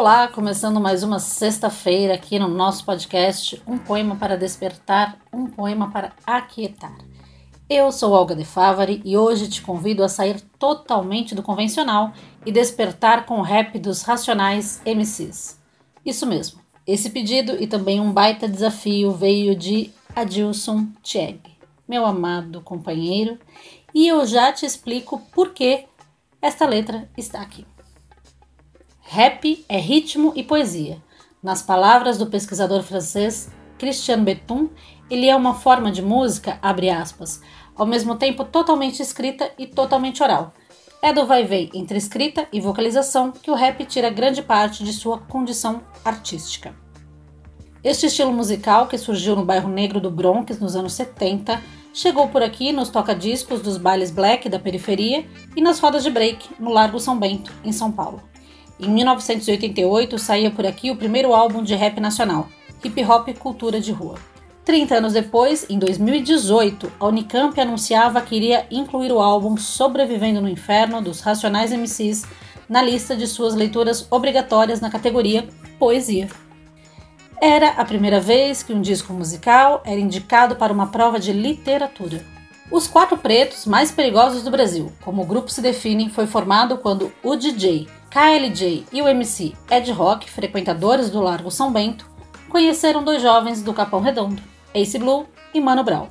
Olá, começando mais uma sexta-feira aqui no nosso podcast Um Poema para Despertar, um Poema para Aquietar. Eu sou Olga de Favari e hoje te convido a sair totalmente do convencional e despertar com o rap dos Racionais MCs. Isso mesmo, esse pedido e também um baita desafio veio de Adilson Tieg, meu amado companheiro, e eu já te explico por que esta letra está aqui. Rap é ritmo e poesia. Nas palavras do pesquisador francês Christian Beton, ele é uma forma de música, abre aspas, ao mesmo tempo totalmente escrita e totalmente oral. É do vai-vem entre escrita e vocalização que o rap tira grande parte de sua condição artística. Este estilo musical, que surgiu no bairro negro do Bronx nos anos 70, chegou por aqui nos toca-discos dos bailes black da periferia e nas rodas de break no Largo São Bento, em São Paulo. Em 1988 saía por aqui o primeiro álbum de rap nacional, Hip Hop Cultura de Rua. 30 anos depois, em 2018, a Unicamp anunciava que iria incluir o álbum Sobrevivendo no Inferno dos Racionais MCs na lista de suas leituras obrigatórias na categoria Poesia. Era a primeira vez que um disco musical era indicado para uma prova de literatura. Os Quatro Pretos mais perigosos do Brasil, como o grupo se define, foi formado quando o DJ KLJ e o MC Ed Rock, frequentadores do Largo São Bento, conheceram dois jovens do Capão Redondo, Ace Blue e Mano Brown.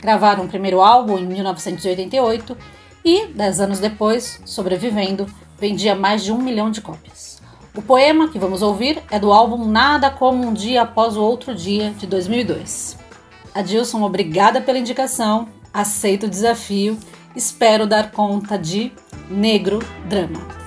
Gravaram o primeiro álbum em 1988 e, dez anos depois, sobrevivendo, vendia mais de um milhão de cópias. O poema que vamos ouvir é do álbum Nada Como Um Dia Após o Outro Dia, de 2002. Adilson, obrigada pela indicação, aceito o desafio, espero dar conta de Negro Drama.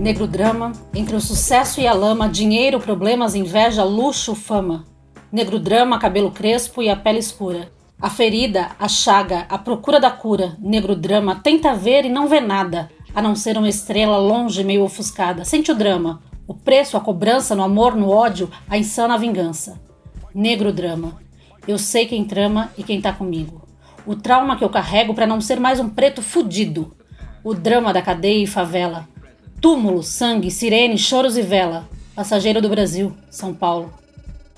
Negro drama, entre o sucesso e a lama, dinheiro, problemas, inveja, luxo, fama. Negro drama, cabelo crespo e a pele escura. A ferida, a chaga, a procura da cura. Negro drama, tenta ver e não vê nada, a não ser uma estrela longe, meio ofuscada. Sente o drama, o preço, a cobrança, no amor, no ódio, a insana vingança. Negro drama, eu sei quem trama e quem tá comigo. O trauma que eu carrego para não ser mais um preto fudido. O drama da cadeia e favela Túmulo, sangue, sirene, choros e vela. Passageiro do Brasil, São Paulo.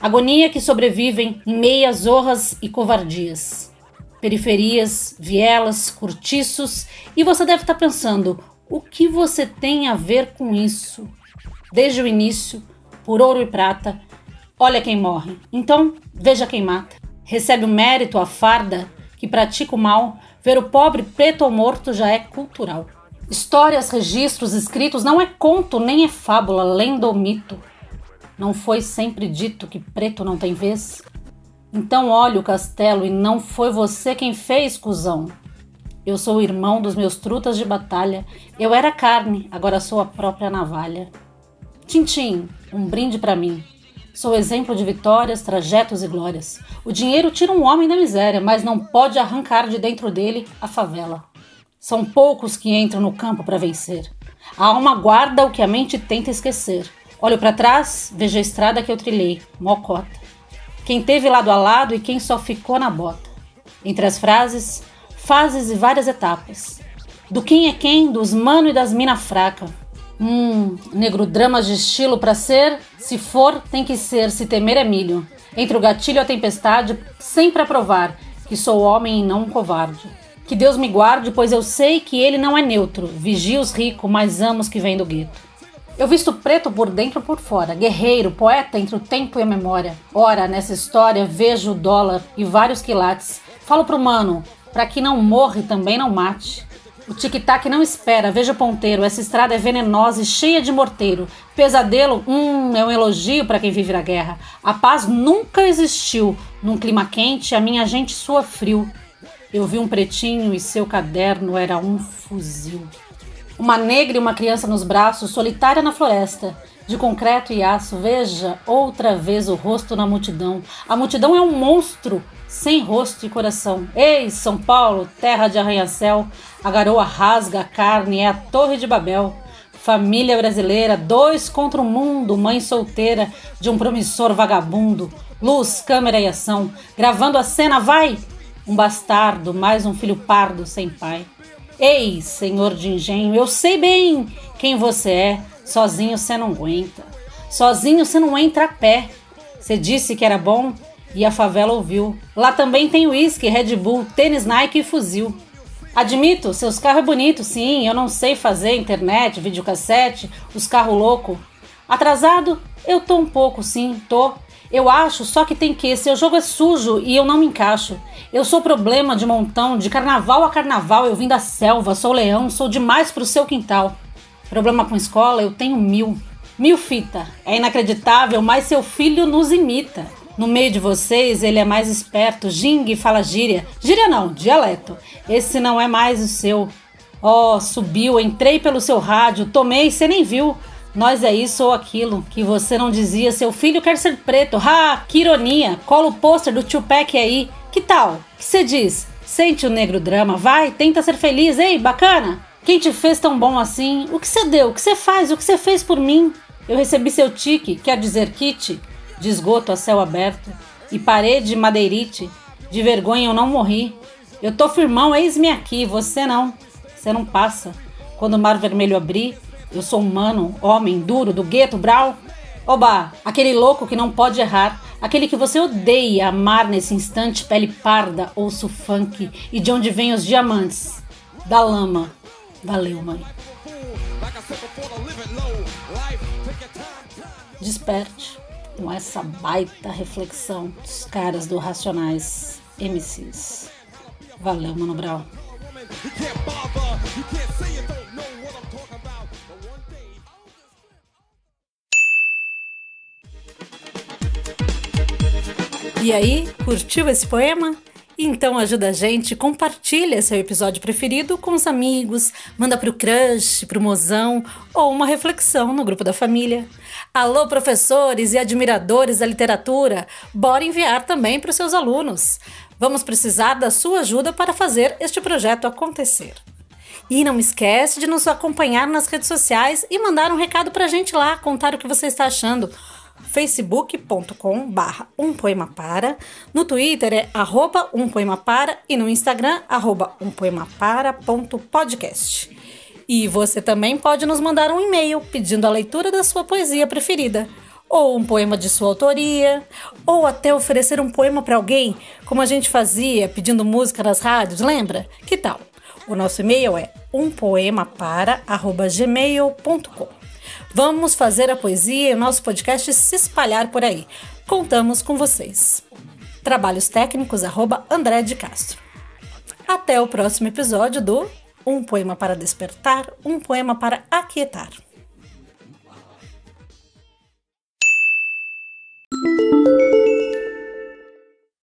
Agonia que sobrevivem em meias honras e covardias. Periferias, vielas, cortiços, e você deve estar pensando: o que você tem a ver com isso? Desde o início, por ouro e prata, olha quem morre. Então, veja quem mata. Recebe o mérito, a farda, que pratica o mal, ver o pobre preto ou morto já é cultural. Histórias, registros, escritos não é conto nem é fábula, lenda ou mito. Não foi sempre dito que preto não tem vez? Então olhe o castelo e não foi você quem fez, cuzão. Eu sou o irmão dos meus trutas de batalha. Eu era carne, agora sou a própria navalha. Tintim, um brinde para mim. Sou exemplo de vitórias, trajetos e glórias. O dinheiro tira um homem da miséria, mas não pode arrancar de dentro dele a favela. São poucos que entram no campo para vencer. A alma guarda o que a mente tenta esquecer. Olho para trás, vejo a estrada que eu trilhei, mocota. Quem teve lado a lado e quem só ficou na bota. Entre as frases, fases e várias etapas. Do quem é quem, dos mano e das mina fraca. Hum, negro drama de estilo para ser, se for, tem que ser, se temer é milho. Entre o gatilho e a tempestade, sempre a provar que sou homem e não um covarde. Que Deus me guarde, pois eu sei que ele não é neutro. Vigia os ricos, mas amo os que vêm do gueto. Eu visto preto por dentro e por fora, guerreiro, poeta entre o tempo e a memória. Ora, nessa história vejo o dólar e vários quilates. Falo pro mano, para que não morra e também não mate. O tic-tac não espera, veja o ponteiro, essa estrada é venenosa e cheia de morteiro. Pesadelo, hum, é um elogio para quem vive na guerra. A paz nunca existiu. Num clima quente, a minha gente sua frio. Eu vi um pretinho e seu caderno era um fuzil. Uma negra e uma criança nos braços, solitária na floresta. de concreto e aço, veja outra vez o rosto na multidão. A multidão é um monstro sem rosto e coração. Ei, São Paulo, terra de arranha-céu, a garoa rasga a carne, é a Torre de Babel. Família brasileira, dois contra o mundo, mãe solteira de um promissor vagabundo. Luz, câmera e ação, gravando a cena, vai! Um bastardo, mais um filho pardo sem pai. Ei, senhor de engenho, eu sei bem quem você é. Sozinho você não aguenta. Sozinho você não entra a pé. Você disse que era bom e a favela ouviu. Lá também tem uísque, Red Bull, tênis Nike e fuzil. Admito, seus carros é bonito, sim. Eu não sei fazer internet, videocassete, os carros louco. Atrasado? Eu tô um pouco, sim, tô. Eu acho só que tem que, seu jogo é sujo e eu não me encaixo. Eu sou problema de montão, de carnaval a carnaval, eu vim da selva, sou leão, sou demais pro seu quintal. Problema com escola, eu tenho mil. Mil fita. É inacreditável, mas seu filho nos imita. No meio de vocês, ele é mais esperto. Jing fala gíria. Gíria não, dialeto. Esse não é mais o seu. Oh, subiu, entrei pelo seu rádio, tomei, você nem viu. Nós é isso ou aquilo, que você não dizia, seu filho quer ser preto. Ha, que ironia. Cola o pôster do Tupac aí. Que tal? Que você diz? Sente o negro drama, vai, tenta ser feliz, ei, bacana. Quem te fez tão bom assim? O que você deu? O que você faz? O que você fez por mim? Eu recebi seu tique, quer dizer kit, de esgoto a céu aberto, e parede madeirite. De vergonha eu não morri. Eu tô firmão, eis-me aqui, você não. Você não passa. Quando o mar vermelho abrir, eu sou humano, homem, duro, do gueto, brau. Oba, aquele louco que não pode errar, aquele que você odeia amar nesse instante, pele parda, ouço funk, e de onde vêm os diamantes? Da lama. Valeu, mãe. Desperte com essa baita reflexão dos caras do Racionais MCs. Valeu, Mano Brau. E aí, curtiu esse poema? Então ajuda a gente, compartilha seu episódio preferido com os amigos, manda pro crush, pro mozão ou uma reflexão no grupo da família. Alô, professores e admiradores da literatura, bora enviar também para os seus alunos. Vamos precisar da sua ajuda para fazer este projeto acontecer. E não esquece de nos acompanhar nas redes sociais e mandar um recado para a gente lá, contar o que você está achando facebook.com barra um poema para, no Twitter é arroba um poema para e no Instagram arroba um poema para ponto podcast. E você também pode nos mandar um e-mail pedindo a leitura da sua poesia preferida, ou um poema de sua autoria, ou até oferecer um poema para alguém, como a gente fazia pedindo música nas rádios, lembra? Que tal? O nosso e-mail é umpoemapara@gmail.com. Vamos fazer a poesia e o nosso podcast se espalhar por aí. Contamos com vocês. Trabalhos técnicos, arroba André de Castro. Até o próximo episódio do Um Poema para Despertar, Um Poema para Aquietar.